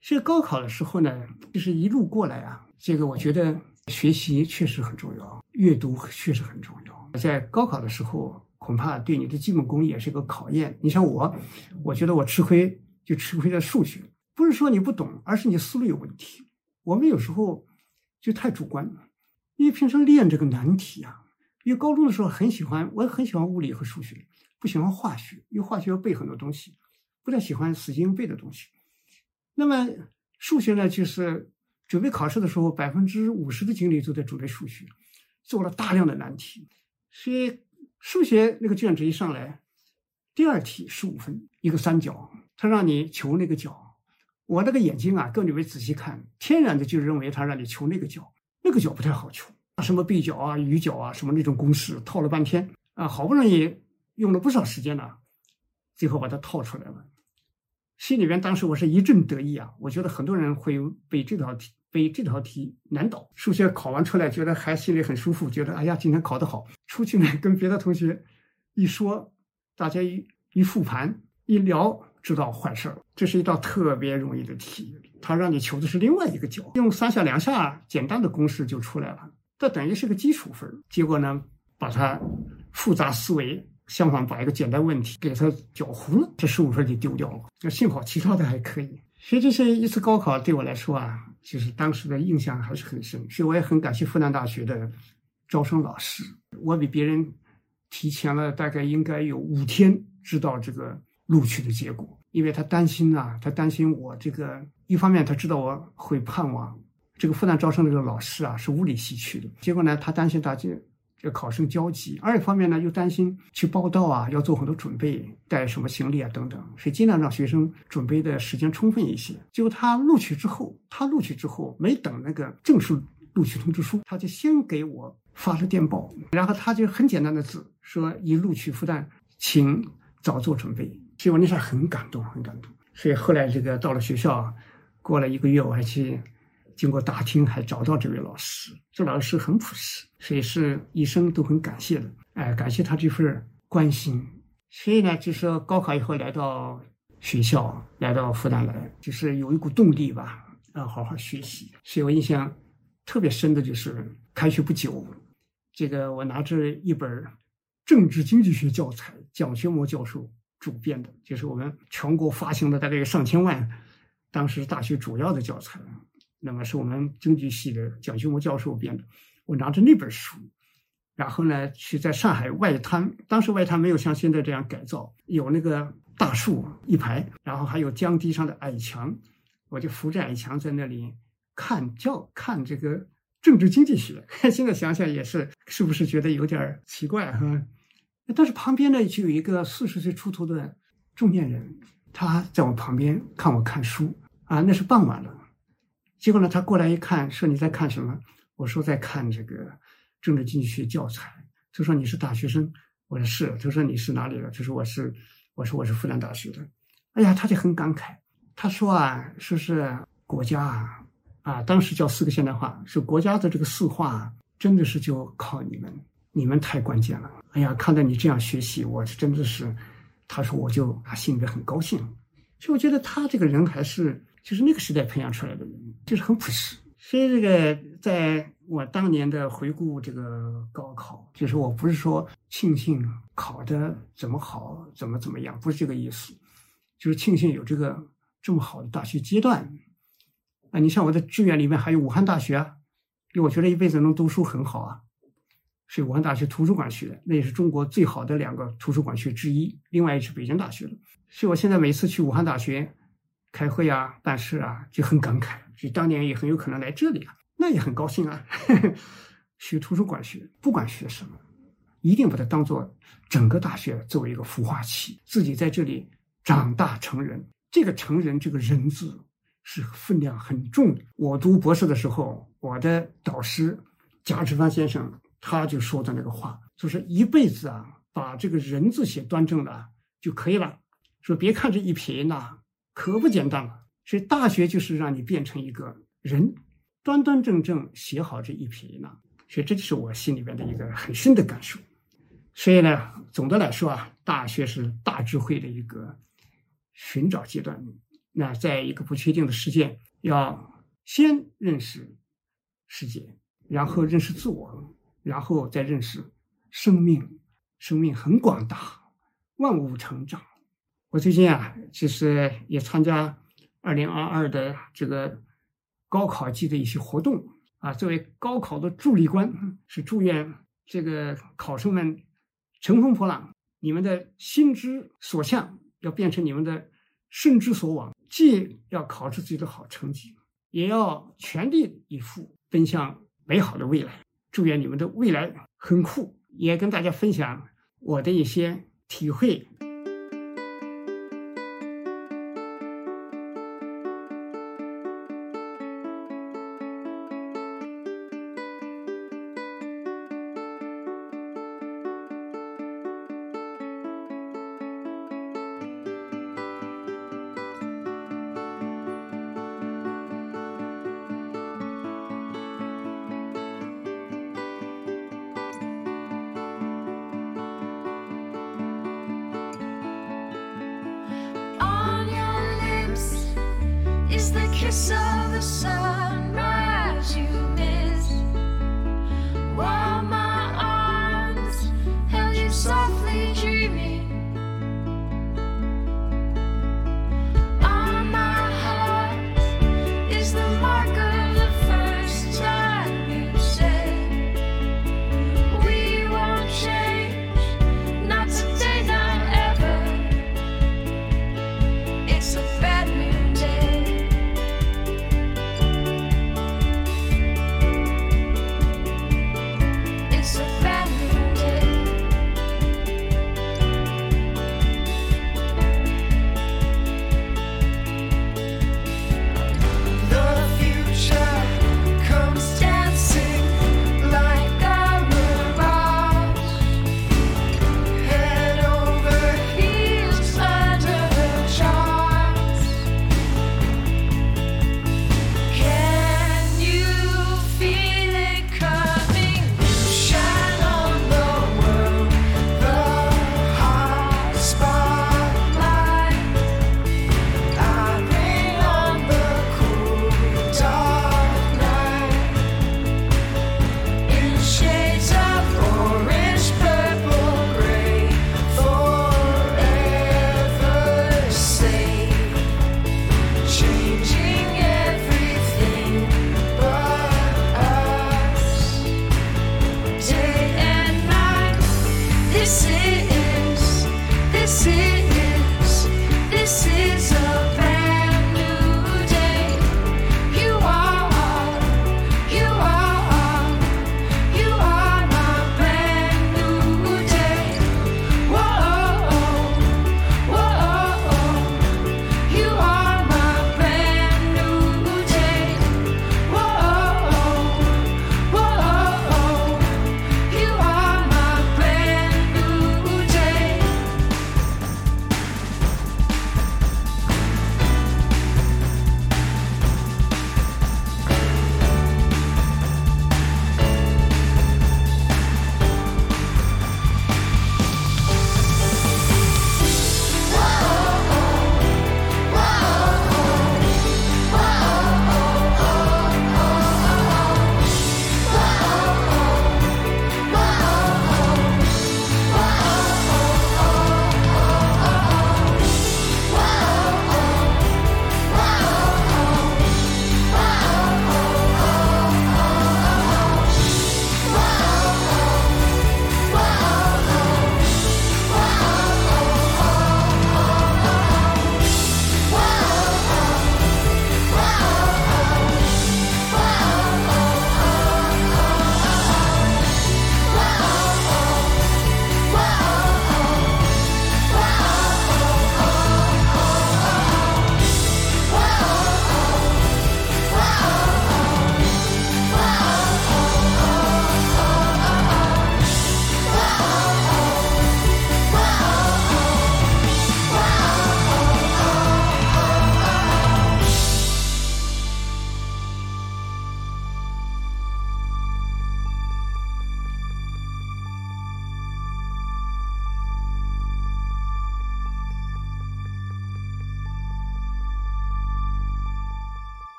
所以高考的时候呢，就是一路过来啊，这个我觉得学习确实很重要，阅读确实很重要。在高考的时候，恐怕对你的基本功也是一个考验。你像我，我觉得我吃亏就吃亏在数学，不是说你不懂，而是你思路有问题。我们有时候就太主观。因为平时练这个难题啊，因为高中的时候很喜欢，我很喜欢物理和数学，不喜欢化学，因为化学要背很多东西，不太喜欢死记硬背的东西。那么数学呢，就是准备考试的时候，百分之五十的精力都在准备数学，做了大量的难题。所以数学那个卷子一上来，第二题十五分，一个三角，他让你求那个角，我那个眼睛啊，各位仔细看，天然的就认为他让你求那个角。那个角不太好求，什么背角啊、余角啊，什么那种公式套了半天啊，好不容易用了不少时间呢，最后把它套出来了。心里边当时我是一阵得意啊，我觉得很多人会被这道题被这道题难倒。数学考完出来，觉得还心里很舒服，觉得哎呀，今天考得好。出去呢，跟别的同学一说，大家一一复盘一聊。知道坏事儿，这是一道特别容易的题，它让你求的是另外一个角，用三下两下简单的公式就出来了，这等于是个基础分。结果呢，把它复杂思维相反把一个简单问题给它搅糊了，这十五分就丢掉了。那幸好其他的还可以。所以这是一次高考对我来说啊，就是当时的印象还是很深。所以我也很感谢复旦大学的招生老师，我比别人提前了大概应该有五天知道这个。录取的结果，因为他担心啊，他担心我这个一方面他知道我会盼望这个复旦招生这个老师啊是物理系去的，结果呢他担心大家这考生焦急，二一方面呢又担心去报道啊要做很多准备，带什么行李啊等等，所以尽量让学生准备的时间充分一些。结果他录取之后，他录取之后没等那个正式录取通知书，他就先给我发了电报，然后他就很简单的字说已录取复旦，请早做准备。所以我那时候很感动，很感动。所以后来这个到了学校，过了一个月，我还去经过打听，还找到这位老师。这老师很朴实，所以是一生都很感谢的。哎，感谢他这份关心。所以呢，就是高考以后来到学校，来到复旦来，就是有一股动力吧，要好好学习。所以我印象特别深的就是开学不久，这个我拿着一本政治经济学教材，蒋学模教授。主编的，就是我们全国发行的大概有上千万，当时大学主要的教材，那么是我们经济系的蒋学模教授编的。我拿着那本书，然后呢，去在上海外滩，当时外滩没有像现在这样改造，有那个大树一排，然后还有江堤上的矮墙，我就扶着矮墙在那里看教看这个政治经济学。现在想想也是，是不是觉得有点奇怪哈？但是旁边呢，就有一个四十岁出头的中年人，他在我旁边看我看书啊，那是傍晚了。结果呢，他过来一看，说你在看什么？我说在看这个政治经济学教材。他说你是大学生？我说是。他说你是哪里的？他说我是，我说我是复旦大学的。哎呀，他就很感慨，他说啊，说是国家啊，啊，当时叫四个现代化，是国家的这个四化，真的是就靠你们。你们太关键了！哎呀，看到你这样学习，我是真的是，他说我就啊心里边很高兴。所以我觉得他这个人还是就是那个时代培养出来的人，就是很朴实。所以这个在我当年的回顾这个高考，就是我不是说庆幸考的怎么好，怎么怎么样，不是这个意思，就是庆幸有这个这么好的大学阶段，啊，你像我的志愿里面还有武汉大学啊，因为我觉得一辈子能读书很好啊，是武汉大学图书馆学的，那也是中国最好的两个图书馆学之一。另外一是北京大学的，所以我现在每次去武汉大学开会啊、办事啊，就很感慨，就当年也很有可能来这里啊，那也很高兴啊。学图书馆学，不管学什么，一定把它当做整个大学作为一个孵化器，自己在这里长大成人。这个成人这个人字是分量很重的。我读博士的时候，我的导师贾志帆先生他就说的那个话，就是一辈子啊，把这个人字写端正了就可以了。说别看这一撇一捺，可不简单了。所以大学就是让你变成一个人，端端正正写好这一撇一捺。所以这就是我心里边的一个很深的感受。所以呢，总的来说啊，大学是大智慧的一个。寻找阶段，那在一个不确定的世界，要先认识世界，然后认识自我，然后再认识生命。生命很广大，万物成长。我最近啊，其实也参加二零二二的这个高考季的一些活动啊。作为高考的助力官，是祝愿这个考生们乘风破浪，你们的心之所向。要变成你们的甚之所往，既要考出自己的好成绩，也要全力以赴奔向美好的未来。祝愿你们的未来很酷，也跟大家分享我的一些体会。